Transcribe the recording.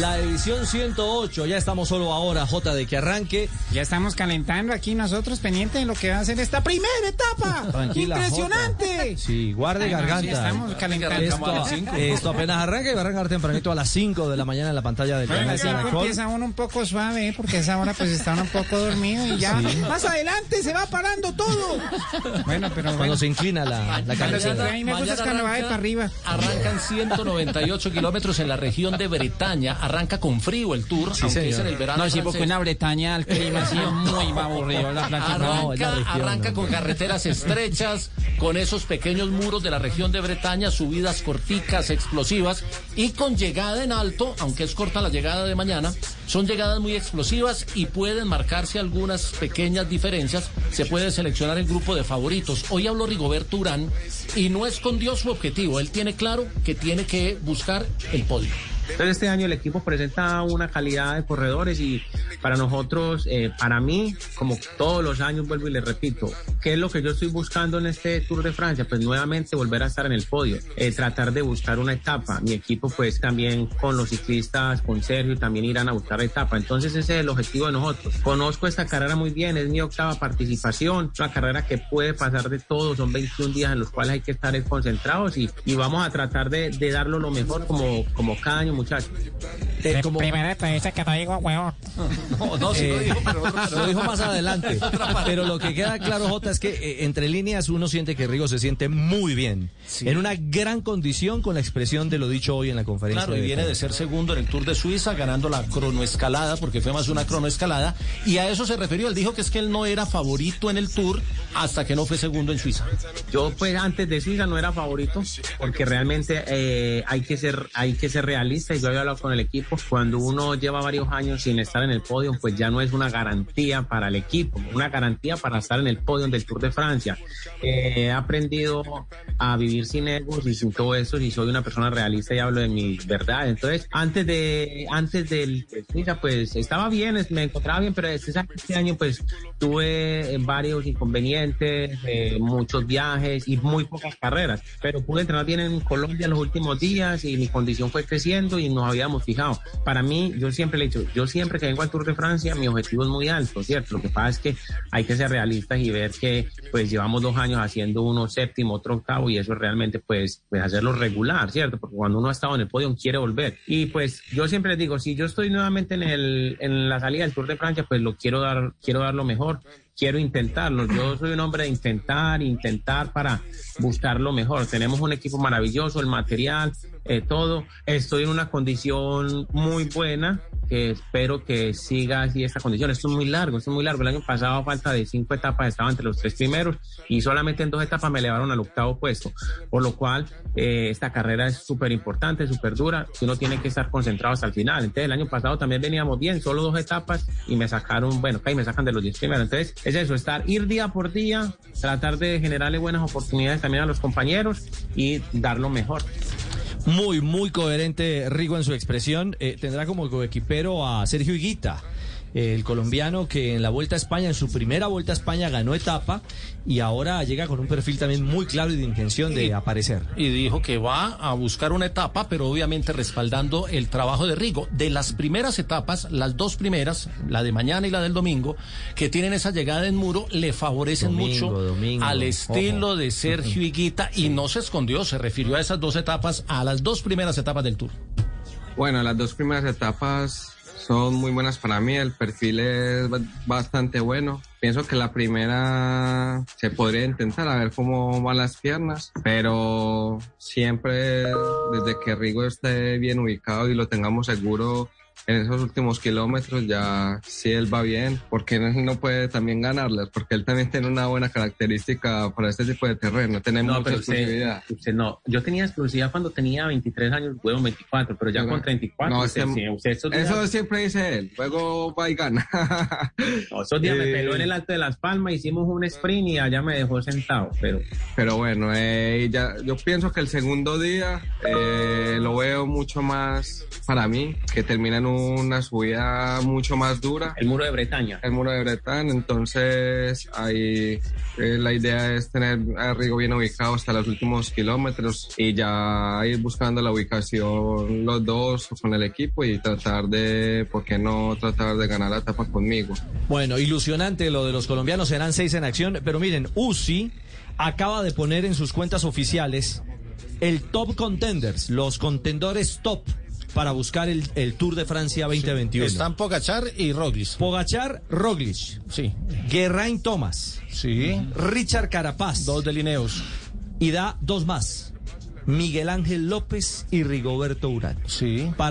La edición 108, ya estamos solo ahora, J, de que arranque. Ya estamos calentando aquí nosotros, pendientes de lo que va a ser esta primera etapa. Tranquila, ¡Impresionante! Jota. Sí, guarde Ay, no, garganta. sí, estamos calentando. Esto, esto apenas arranca y va a arrancar tempranito a las 5 de la mañana en la pantalla del canal Caracol. empieza uno un poco suave, ¿eh? porque a esa hora pues está uno un poco dormido y ya más adelante se va parando todo. Bueno, pero Cuando bueno. se inclina la, la me gusta de para arriba. Arrancan 198 kilómetros en la región de Bretaña. Arranca con frío el tour, aunque señor. es en el verano. No, sí, porque francés. una Bretaña, el clima ha sido muy aburrido. La Arranca, No, la región, arranca no. con carreteras estrechas, con esos pequeños muros de la región de Bretaña, subidas corticas, explosivas y con llegada en alto, aunque es corta la llegada de mañana, son llegadas muy explosivas y pueden marcarse algunas pequeñas diferencias. Se puede seleccionar el grupo de favoritos. Hoy habló Rigoberto Urán y no escondió su objetivo. Él tiene claro que tiene que buscar el podio. Entonces este año el equipo presenta una calidad de corredores y para nosotros, eh, para mí, como todos los años, vuelvo y les repito, ¿qué es lo que yo estoy buscando en este Tour de Francia? Pues nuevamente volver a estar en el podio, eh, tratar de buscar una etapa. Mi equipo pues también con los ciclistas, con Sergio, también irán a buscar etapa. Entonces ese es el objetivo de nosotros. Conozco esta carrera muy bien, es mi octava participación, una carrera que puede pasar de todo, son 21 días en los cuales hay que estar concentrados y, y vamos a tratar de, de darlo lo mejor como, como cada año, muchachos. Eh, como- Primera entrevista que no digo huevón. No, no, sí lo dijo, pero otro- pero- lo dijo más adelante. Pero lo que queda claro, Jota, es que eh, entre líneas uno siente que Rigo se siente muy bien. Sí. En una gran condición con la expresión de lo dicho hoy en la conferencia. Claro, y viene de ser segundo en el Tour de Suiza, ganando la cronoescalada, porque fue más una cronoescalada. Y a eso se refirió. Él dijo que es que él no era favorito en el Tour hasta que no fue segundo en Suiza. Yo pues antes de Suiza no era favorito porque realmente eh, hay que ser hay que ser realista y yo había hablado con el equipo cuando uno lleva varios años sin estar en el podio pues ya no es una garantía para el equipo una garantía para estar en el podio del Tour de Francia. Eh, he aprendido a vivir sin egos y sin todo eso y soy una persona realista y hablo de mi verdad. Entonces antes de antes del pues estaba bien me encontraba bien pero este, este año pues tuve eh, varios inconvenientes eh, muchos viajes y muy pocas carreras. Pero pude entrenar bien en Colombia los últimos días y mi condición fue creciendo y nos habíamos fijado para mí yo siempre le he dicho yo siempre que vengo al Tour de Francia mi objetivo es muy alto cierto lo que pasa es que hay que ser realistas y ver que pues llevamos dos años haciendo uno séptimo otro octavo y eso realmente pues pues hacerlo regular cierto porque cuando uno ha estado en el podio quiere volver. Y pues yo siempre les digo si yo estoy nuevamente en el en la salida del Tour de Francia pues lo quiero dar quiero dar lo mejor quiero intentarlo. Yo soy un hombre de intentar, intentar para buscar lo mejor. Tenemos un equipo maravilloso, el material, eh, todo. Estoy en una condición muy buena que espero que siga así esta condición. Esto es muy largo, esto es muy largo. El año pasado, a falta de cinco etapas, estaba entre los tres primeros y solamente en dos etapas me elevaron al octavo puesto. Por lo cual, eh, esta carrera es súper importante, súper dura. Uno tiene que estar concentrado hasta el final. Entonces, el año pasado también veníamos bien, solo dos etapas y me sacaron, bueno, ahí me sacan de los diez primeros. Entonces, es eso, estar, ir día por día, tratar de generarle buenas oportunidades también a los compañeros y dar lo mejor. Muy, muy coherente Rigo en su expresión. Eh, tendrá como coequipero a Sergio Higuita, el colombiano que en la Vuelta a España, en su primera Vuelta a España, ganó etapa y ahora llega con un perfil también muy claro y de intención de aparecer. Y dijo que va a buscar una etapa, pero obviamente respaldando el trabajo de Rigo. De las primeras etapas, las dos primeras, la de mañana y la del domingo, que tienen esa llegada en muro, le favorecen Domingo, mucho domingo, al estilo ojo. de Sergio Higuita y no se escondió, se refirió a esas dos etapas, a las dos primeras etapas del Tour. Bueno, las dos primeras etapas son muy buenas para mí, el perfil es ba- bastante bueno. Pienso que la primera se podría intentar a ver cómo van las piernas, pero siempre desde que Rigo esté bien ubicado y lo tengamos seguro en esos últimos kilómetros ya si él va bien, porque no puede también ganarlas, porque él también tiene una buena característica para este tipo de terreno, tiene mucha pero usted- exclusividad. usted no. Yo tenía exclusividad cuando tenía 23 años, luego 24, pero ya Pero- con 34. no, usted, usted esos días- Eso siempre dice él, luego va y gana. no, esos días me Eh, peló en el Alto de Las Palmas, hicimos un sprint y allá me dejó sentado, pero Pero bueno, eh, ya, yo pienso que el segundo día eh, lo veo mucho más para mí, que termina en en una subida mucho más dura. El muro de Bretaña. El muro de Bretaña, entonces ahí eh, la idea es tener a Rigo bien ubicado hasta los últimos kilómetros y ya ir buscando la ubicación los dos con el equipo y tratar de, ¿por qué no tratar de ganar la etapa conmigo? Bueno, ilusionante lo de los colombianos, serán seis en acción, pero miren, UCI acaba de poner en sus cuentas oficiales el top contenders, los contendores top para buscar el, el Tour de Francia 2021. Están Pogachar y Roglic. Pogachar, Roglic, Sí. Geraint Thomas, Sí. Richard Carapaz Dos de Lineos. y da dos más, Miguel Ángel López y Rigoberto Urán. Sí. Para